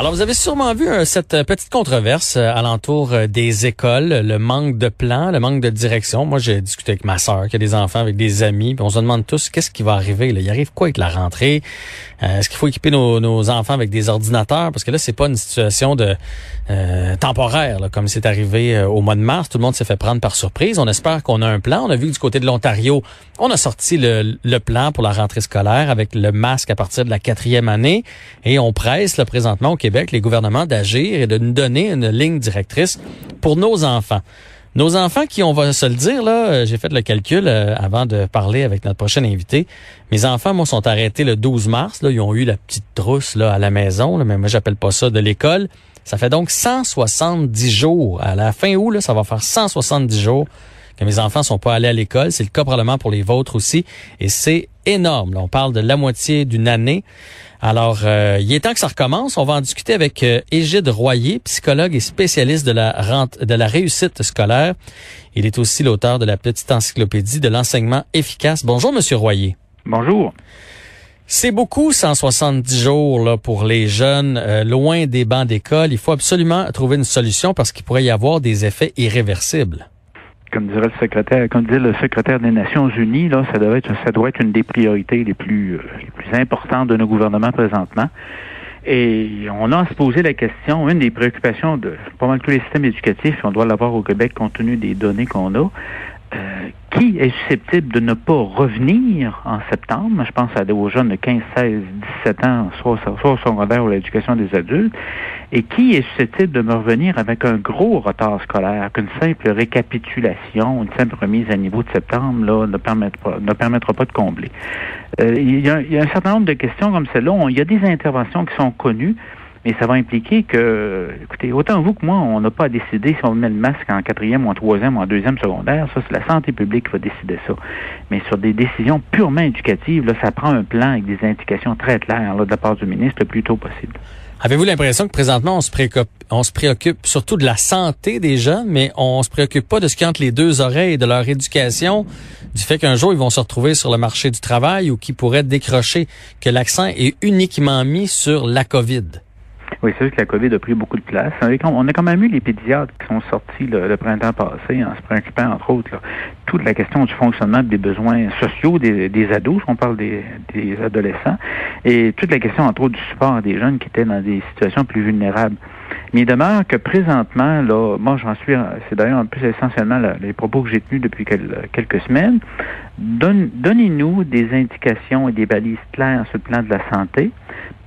Alors, vous avez sûrement vu euh, cette euh, petite controverse euh, alentour des écoles, le manque de plan, le manque de direction. Moi, j'ai discuté avec ma sœur qui a des enfants, avec des amis, on se demande tous qu'est-ce qui va arriver. Là? Il arrive quoi avec la rentrée? Est-ce qu'il faut équiper nos, enfants avec des ordinateurs? Parce que là, c'est pas une situation de temporaire, comme c'est arrivé au mois de mars. Tout le monde s'est fait prendre par surprise. On espère qu'on a un plan. On a vu que du côté de l'Ontario, on a sorti le, le, plan pour la rentrée scolaire avec le masque à partir de la quatrième année. Et on presse là, présentement les gouvernements d'agir et de nous donner une ligne directrice pour nos enfants. Nos enfants qui, on va se le dire, là, euh, j'ai fait le calcul euh, avant de parler avec notre prochain invité. Mes enfants, moi, sont arrêtés le 12 mars. Là, ils ont eu la petite trousse là, à la maison, mais moi, j'appelle pas ça de l'école. Ça fait donc 170 jours. À la fin août, là, ça va faire 170 jours que mes enfants sont pas allés à l'école. C'est le cas probablement pour les vôtres aussi. Et c'est énorme. on parle de la moitié d'une année. Alors, euh, il est temps que ça recommence. On va en discuter avec euh, Égide Royer, psychologue et spécialiste de la, rente, de la réussite scolaire. Il est aussi l'auteur de la petite encyclopédie de l'enseignement efficace. Bonjour, Monsieur Royer. Bonjour. C'est beaucoup 170 jours là, pour les jeunes euh, loin des bancs d'école. Il faut absolument trouver une solution parce qu'il pourrait y avoir des effets irréversibles comme dirait le secrétaire, comme disait le secrétaire des Nations Unies, là, ça doit être, ça doit être une des priorités les plus, euh, les plus importantes de nos gouvernements présentement. Et on a à se poser la question, une des préoccupations de pas mal tous les systèmes éducatifs, on doit l'avoir au Québec compte tenu des données qu'on a, euh, qui est susceptible de ne pas revenir en septembre? Je pense à des jeunes de 15, 16, 17 ans, soit, au secondaire ou l'éducation des adultes. Et qui est susceptible de me revenir avec un gros retard scolaire, qu'une simple récapitulation, une simple remise à niveau de septembre là, ne, permettra, ne permettra pas de combler. Euh, il, y a, il, y a, un certain nombre de questions comme celle-là. Il y a des interventions qui sont connues, mais ça va impliquer que, écoutez, autant vous que moi, on n'a pas à décider si on met le masque en quatrième ou en troisième ou en deuxième secondaire. Ça, c'est la santé publique qui va décider ça. Mais sur des décisions purement éducatives, là, ça prend un plan avec des indications très claires là, de la part du ministre le plus tôt possible. Avez-vous l'impression que présentement, on se préoccupe, on se préoccupe surtout de la santé des jeunes, mais on se préoccupe pas de ce qui entre les deux oreilles de leur éducation, du fait qu'un jour, ils vont se retrouver sur le marché du travail ou qui pourraient décrocher, que l'accent est uniquement mis sur la COVID? Oui, c'est vrai que la COVID a pris beaucoup de place. On a quand même eu les pédiatres qui sont sortis le, printemps passé en se préoccupant, entre autres, toute la question du fonctionnement des besoins sociaux des, ados, on parle des, adolescents, et toute la question, entre autres, du support des jeunes qui étaient dans des situations plus vulnérables. Mais il demeure que présentement, là, moi j'en suis, c'est d'ailleurs un peu essentiellement les propos que j'ai tenus depuis quelques semaines, donnez-nous des indications et des balises claires sur le plan de la santé.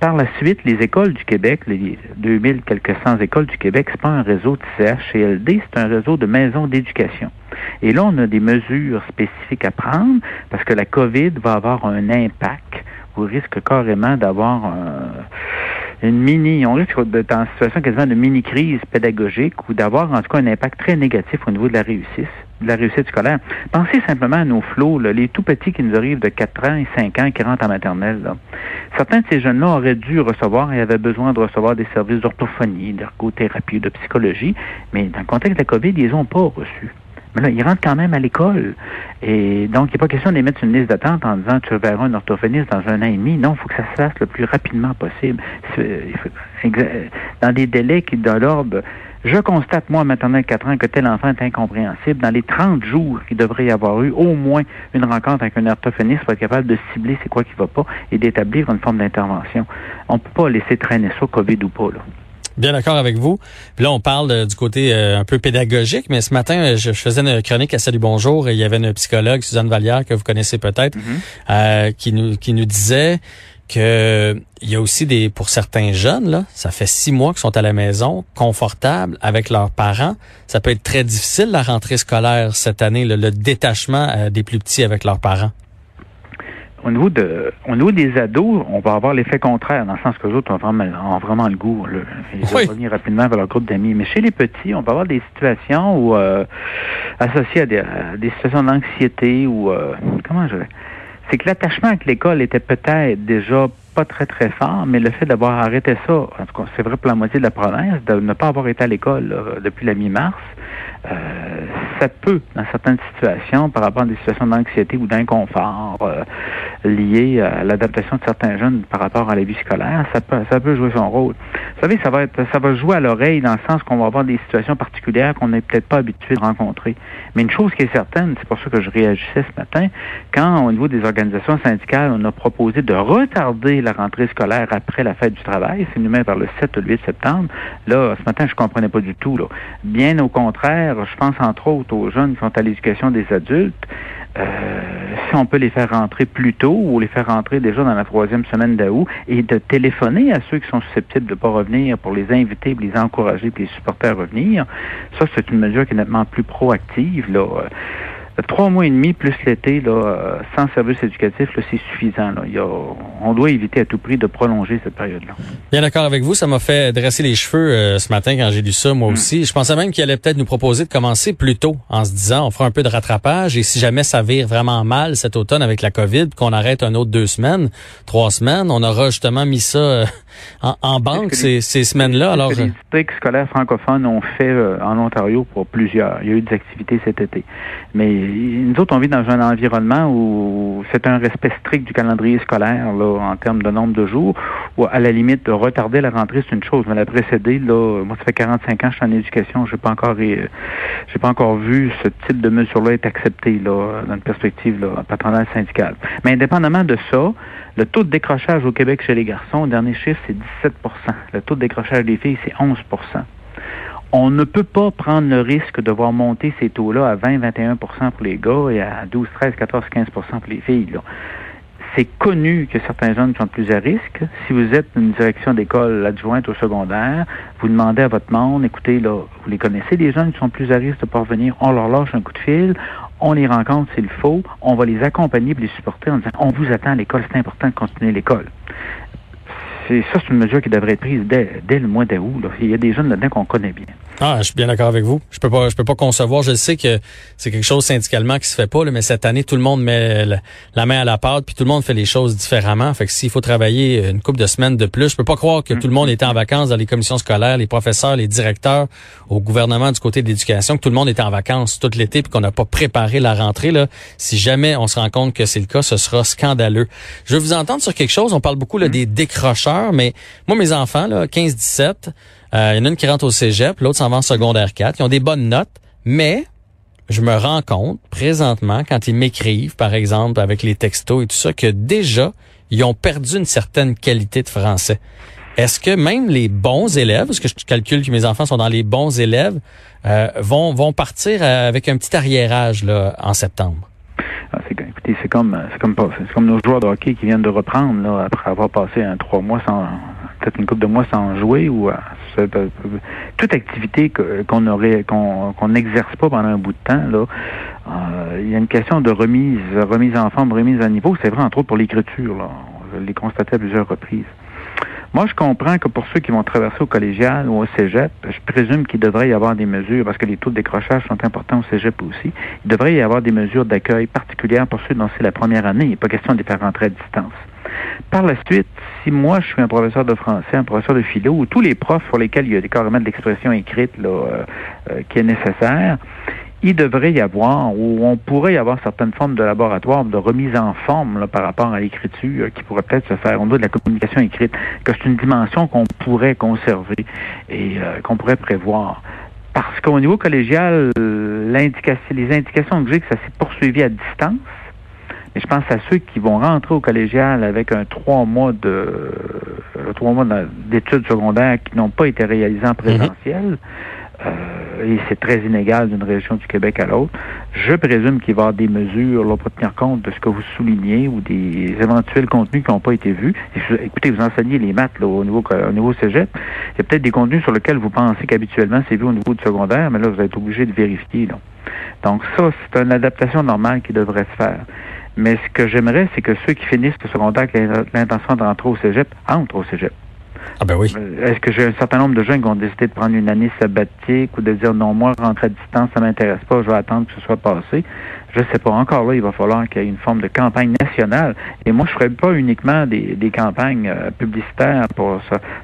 Par la suite, les écoles du Québec, les 2000 quelques cent écoles du Québec, c'est pas un réseau de CHCLD, c'est un réseau de maisons d'éducation. Et là, on a des mesures spécifiques à prendre parce que la COVID va avoir un impact. Vous risquez carrément d'avoir un une mini, on risque d'être en situation quasiment de mini-crise pédagogique ou d'avoir en tout cas un impact très négatif au niveau de la réussite, de la réussite scolaire. Pensez simplement à nos flots, les tout petits qui nous arrivent de 4 ans et 5 ans qui rentrent en maternelle. Certains de ces jeunes-là auraient dû recevoir et avaient besoin de recevoir des services d'orthophonie, d'ergothérapie, de psychologie, mais dans le contexte de la COVID, ils les ont pas reçus. Mais là, ils rentrent quand même à l'école. Et donc, il n'est pas question de une liste d'attente en disant tu verras un orthophoniste dans un an et demi. Non, il faut que ça se fasse le plus rapidement possible. Dans des délais qui, dans l'ordre, je constate, moi, maintenant 4 ans, que tel enfant est incompréhensible. Dans les 30 jours, il devrait y avoir eu au moins une rencontre avec un orthophoniste pour être capable de cibler c'est quoi qui va pas et d'établir une forme d'intervention. On ne peut pas laisser traîner ça, COVID ou pas. Là. Bien d'accord avec vous. Puis là, on parle euh, du côté euh, un peu pédagogique, mais ce matin, euh, je, faisais une chronique à Salut Bonjour et il y avait une psychologue, Suzanne Vallière, que vous connaissez peut-être, mm-hmm. qui nous qui nous disait que il y a aussi des pour certains jeunes là, ça fait six mois qu'ils sont à la maison, confortables avec leurs parents. Ça peut être très difficile la rentrée scolaire cette année, le détachement des plus petits avec leurs parents au niveau de au niveau des ados, on va avoir l'effet contraire, dans le sens que les autres ont vraiment, vraiment le goût. Ils vont revenir rapidement vers leur groupe d'amis. Mais chez les petits, on va avoir des situations où euh, associées à des, des situations d'anxiété ou euh, comment je c'est que l'attachement avec l'école était peut-être déjà pas très très fort, mais le fait d'avoir arrêté ça, en tout cas c'est vrai pour la moitié de la province, de ne pas avoir été à l'école depuis la mi-mars, euh, ça peut, dans certaines situations, par rapport à des situations d'anxiété ou d'inconfort euh, liées à l'adaptation de certains jeunes par rapport à la vie scolaire, ça peut, ça peut jouer son rôle. savez, ça va être, ça va jouer à l'oreille dans le sens qu'on va avoir des situations particulières qu'on n'est peut-être pas habitué de rencontrer. Mais une chose qui est certaine, c'est pour ça que je réagissais ce matin, quand au niveau des organisations syndicales, on a proposé de retarder la rentrée scolaire après la fête du travail, c'est nous vers le 7 ou le 8 septembre, là, ce matin, je comprenais pas du tout. Là. Bien au contraire, je pense entre autres aux jeunes qui sont à l'éducation des adultes. Euh, si on peut les faire rentrer plus tôt ou les faire rentrer déjà dans la troisième semaine d'août et de téléphoner à ceux qui sont susceptibles de ne pas revenir pour les inviter, les encourager, les supporter à revenir, ça c'est une mesure qui est nettement plus proactive. Là. Trois mois et demi plus l'été, là, euh, sans service éducatif, c'est suffisant. Là. Il y a, on doit éviter à tout prix de prolonger cette période-là. Bien d'accord avec vous. Ça m'a fait dresser les cheveux euh, ce matin quand j'ai lu ça, moi hmm. aussi. Je pensais même qu'il allait peut-être nous proposer de commencer plus tôt en se disant on fera un peu de rattrapage et si jamais ça vire vraiment mal cet automne avec la COVID, qu'on arrête un autre deux semaines, trois semaines, on aura justement mis ça euh, en, banque ces, ces semaines-là. Alors, les districts scolaires francophones ont fait en Ontario pour plusieurs. Il y a eu des activités cet été. Mais nous autres, on vit dans un environnement où c'est un respect strict du calendrier scolaire là, en termes de nombre de jours, ou à la limite, de retarder la rentrée, c'est une chose, mais la précédée, là, moi, ça fait 45 ans que je suis en éducation, j'ai pas encore j'ai pas encore vu ce type de mesure-là être accepté là, dans une perspective là, patronale syndicale. Mais indépendamment de ça, le taux de décrochage au Québec chez les garçons, le dernier chiffre, c'est 17% Le taux de décrochage des filles, c'est 11 on ne peut pas prendre le risque de voir monter ces taux-là à 20-21% pour les gars et à 12, 13, 14, 15% pour les filles. C'est connu que certains jeunes sont plus à risque. Si vous êtes une direction d'école adjointe au secondaire, vous demandez à votre monde, écoutez, là, vous les connaissez, les jeunes qui sont plus à risque de parvenir, on leur lâche un coup de fil, on les rencontre s'il faut, on va les accompagner et les supporter en disant, on vous attend à l'école, c'est important de continuer l'école c'est ça, c'est une mesure qui devrait être prise dès, dès le mois d'août. Il y a des jeunes là-dedans qu'on connaît bien. Ah, je suis bien d'accord avec vous. Je peux pas, je peux pas concevoir. Je sais que c'est quelque chose syndicalement qui se fait pas, mais cette année, tout le monde met la, main à la pâte, puis tout le monde fait les choses différemment. Fait que s'il faut travailler une couple de semaines de plus, je peux pas croire que tout le monde était en vacances dans les commissions scolaires, les professeurs, les directeurs, au gouvernement du côté de l'éducation, que tout le monde était en vacances tout l'été, puis qu'on n'a pas préparé la rentrée. Là, si jamais on se rend compte que c'est le cas, ce sera scandaleux. Je veux vous entendre sur quelque chose. On parle beaucoup là, des décrocheurs, mais moi, mes enfants, là, 15-17 euh, il y en a une qui rentre au cégep, l'autre s'en va en secondaire 4. Ils ont des bonnes notes, mais je me rends compte présentement, quand ils m'écrivent, par exemple, avec les textos et tout ça, que déjà, ils ont perdu une certaine qualité de français. Est-ce que même les bons élèves, parce que je calcule que mes enfants sont dans les bons élèves, euh, vont, vont partir avec un petit arriérage là, en septembre? Ah, écoutez, c'est comme c'est comme c'est comme nos joueurs de hockey qui viennent de reprendre là, après avoir passé un trois mois sans peut-être une couple de mois sans jouer ou euh, euh, toute activité qu'on aurait qu'on n'exerce pas pendant un bout de temps là euh, il y a une question de remise remise en forme remise à niveau. C'est vrai entre autres pour l'écriture là. Je l'ai constaté à plusieurs reprises moi, je comprends que pour ceux qui vont traverser au collégial ou au cégep, je présume qu'il devrait y avoir des mesures, parce que les taux de décrochage sont importants au cégep aussi, il devrait y avoir des mesures d'accueil particulières pour ceux dont c'est la première année. Il n'est pas question de les faire rentrer à distance. Par la suite, si moi je suis un professeur de français, un professeur de philo, ou tous les profs pour lesquels il y a carrément de l'expression écrite là, euh, euh, qui est nécessaire, il devrait y avoir, ou on pourrait y avoir certaines formes de laboratoire de remise en forme là, par rapport à l'écriture qui pourrait peut-être se faire au niveau de la communication écrite, que c'est une dimension qu'on pourrait conserver et euh, qu'on pourrait prévoir. Parce qu'au niveau collégial, les indications que j'ai que ça s'est poursuivi à distance, et je pense à ceux qui vont rentrer au collégial avec un trois mois de euh, trois mois d'études secondaires qui n'ont pas été réalisés en mhm. présentiel. Euh, et c'est très inégal d'une région du Québec à l'autre. Je présume qu'il va y avoir des mesures là, pour tenir compte de ce que vous soulignez ou des éventuels contenus qui n'ont pas été vus. écoutez, vous enseignez les maths là, au niveau au niveau cégep. Il y a peut-être des contenus sur lesquels vous pensez qu'habituellement c'est vu au niveau du secondaire, mais là, vous êtes obligé de vérifier. Là. Donc ça, c'est une adaptation normale qui devrait se faire. Mais ce que j'aimerais, c'est que ceux qui finissent le secondaire avec l'intention de rentrer au cégep entrent au cégep. Ah ben oui. Euh, est-ce que j'ai un certain nombre de jeunes qui ont décidé de prendre une année sabbatique ou de dire non, moi, rentrer à distance, ça m'intéresse pas, je vais attendre que ce soit passé? Je sais pas. Encore là, il va falloir qu'il y ait une forme de campagne nationale. Et moi, je ferais pas uniquement des, campagnes euh, publicitaires pour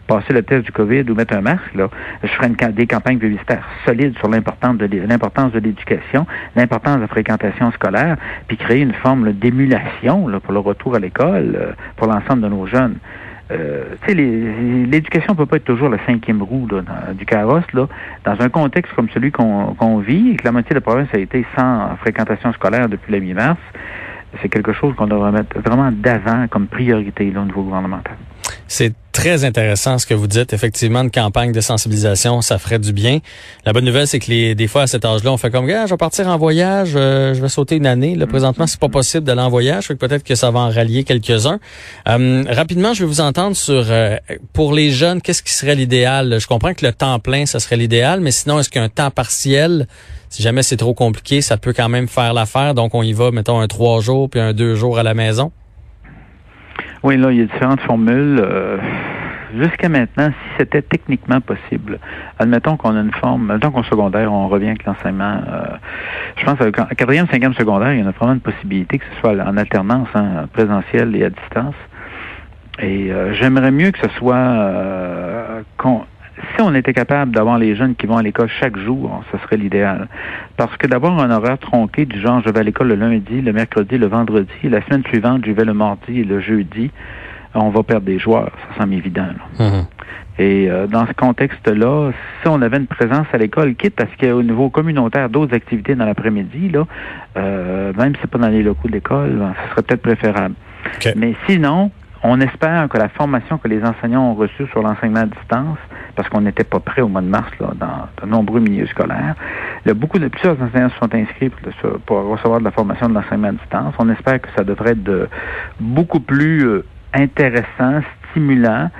passer le test du COVID ou mettre un masque. Là. Je ferais des campagnes publicitaires solides sur l'importance de l'importance de l'éducation, l'importance de la fréquentation scolaire, puis créer une forme d'émulation pour le retour à l'école euh, pour l'ensemble de nos jeunes. Euh, l'éducation peut pas être toujours la cinquième roue là, du carrosse. Là. Dans un contexte comme celui qu'on vit, et que la moitié de la province a été sans fréquentation scolaire depuis la mi-mars, c'est quelque chose qu'on devrait mettre vraiment d'avant comme priorité là, au niveau gouvernemental. C'est très intéressant ce que vous dites. Effectivement, une campagne de sensibilisation, ça ferait du bien. La bonne nouvelle, c'est que les, des fois, à cet âge-là, on fait comme, ah, je vais partir en voyage, euh, je vais sauter une année. Là, présentement, c'est pas possible d'aller en voyage. Peut-être que ça va en rallier quelques-uns. Euh, rapidement, je vais vous entendre sur, euh, pour les jeunes, qu'est-ce qui serait l'idéal? Je comprends que le temps plein, ça serait l'idéal, mais sinon, est-ce qu'un temps partiel, si jamais c'est trop compliqué, ça peut quand même faire l'affaire? Donc, on y va, mettons, un trois jours puis un deux jours à la maison? Oui, là, il y a différentes formules. Euh, jusqu'à maintenant, si c'était techniquement possible, admettons qu'on a une forme, admettons qu'en secondaire, on revient avec l'enseignement. Euh, je pense qu'en quatrième, cinquième secondaire, il y a vraiment une possibilité que ce soit en alternance, hein, présentiel et à distance. Et euh, j'aimerais mieux que ce soit si on était capable d'avoir les jeunes qui vont à l'école chaque jour, ce serait l'idéal. Parce que d'avoir un horaire tronqué du genre je vais à l'école le lundi, le mercredi, le vendredi, la semaine suivante, je vais le mardi et le jeudi, on va perdre des joueurs, ça semble évident. Mm-hmm. Et euh, dans ce contexte-là, si on avait une présence à l'école, quitte parce qu'il y a au niveau communautaire d'autres activités dans l'après-midi, là, euh, même si c'est pas dans les locaux de l'école, ben, ce serait peut-être préférable. Mais sinon, on espère que la formation que les enseignants ont reçue sur l'enseignement à distance parce qu'on n'était pas prêt au mois de mars là, dans de nombreux milieux scolaires. A beaucoup de plusieurs enseignants se sont inscrits pour, recevoir de la formation de l'enseignement à distance. On espère que ça devrait être beaucoup plus euh, intéressant, stimulant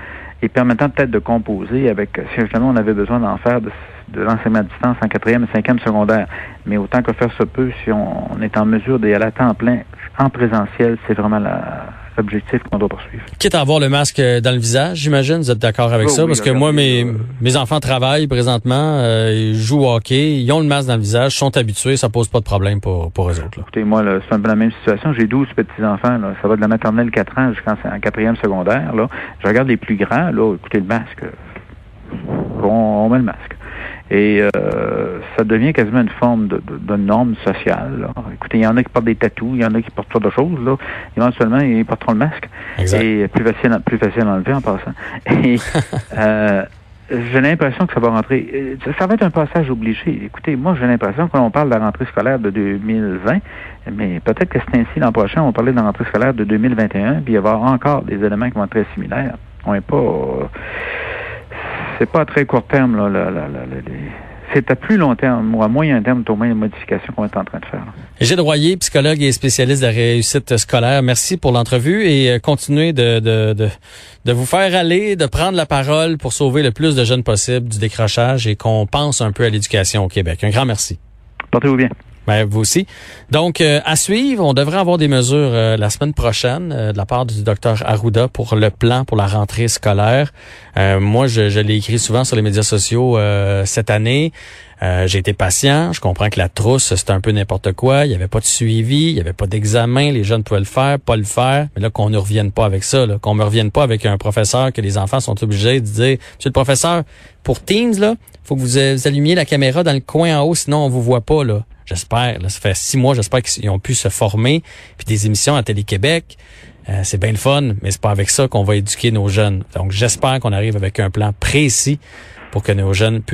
et permettant peut-être de composer avec, si justement on avait besoin d'en faire de, l'enseignement à distance en quatrième et cinquième secondaire. Mais autant que faire se peut, si on, on est en mesure d'y aller à temps plein en présentiel, c'est vraiment la, objectif qu'on doit poursuivre. Quitte à avoir le masque dans le visage, j'imagine, vous êtes d'accord avec ça? parce que moi, mes, mes enfants travaillent présentement, euh, ils jouent au hockey, ils ont le masque dans le visage, sont habitués, ça pose pas de problème pour, pour eux autres. Écoutez, moi, c'est un peu la même situation. J'ai 12 petits-enfants, ça va de la maternelle 4 ans jusqu'en quatrième secondaire. Là. Je regarde les plus grands, là, écoutez, le masque, on met le masque. Et euh, ça devient quasiment une forme de, de, norme sociale. Écoutez, il y en a qui portent des tatous, il y en a qui portent d'autres choses. Là. Éventuellement, ils porteront le masque. Exact. Et plus facile, plus facile à enlever en passant. Et euh, j'ai l'impression que ça va rentrer. Ça va être un passage obligé. Écoutez, moi, j'ai l'impression qu'on parle de la rentrée scolaire de 2020, mais peut-être que c'est ainsi l'an prochain, on va parler de la rentrée scolaire de 2021, puis il y avoir encore des éléments qui vont être très similaires. On n'est pas c'est pas à très court terme, là, c'est à plus long terme ou à moyen terme, au moins, les modifications qu'on est en train de faire. Gilles Royer, psychologue et spécialiste de réussite scolaire, merci pour l'entrevue et euh, continuez de, de, de, de, vous faire aller, de prendre la parole pour sauver le plus de jeunes possible du décrochage et qu'on pense un peu à l'éducation au Québec. Un grand merci. Portez-vous bien. Ben, vous aussi. Donc, euh, à suivre, on devrait avoir des mesures euh, la semaine prochaine euh, de la part du docteur Arruda pour le plan pour la rentrée scolaire. moi, je, je l'ai écrit souvent sur les médias sociaux cette année. J'ai été patient. Je comprends que la trousse, c'est un peu n'importe quoi. Il n'y avait pas de suivi, il n'y avait pas d'examen. Les jeunes pouvaient le faire, pas le faire. Mais là, qu'on ne revienne pas avec ça, qu'on ne revienne pas avec un professeur que les enfants sont obligés de dire, Monsieur le professeur, pour Teams, là, faut que vous, allumiez la caméra dans le coin en haut, sinon on vous voit pas, là. J'espère. Ça fait six mois, j'espère qu'ils ont pu se former. Puis des émissions à Télé-Québec. Euh, c'est bien le fun, mais c'est pas avec ça qu'on va éduquer nos jeunes. Donc j'espère qu'on arrive avec un plan précis pour que nos jeunes puissent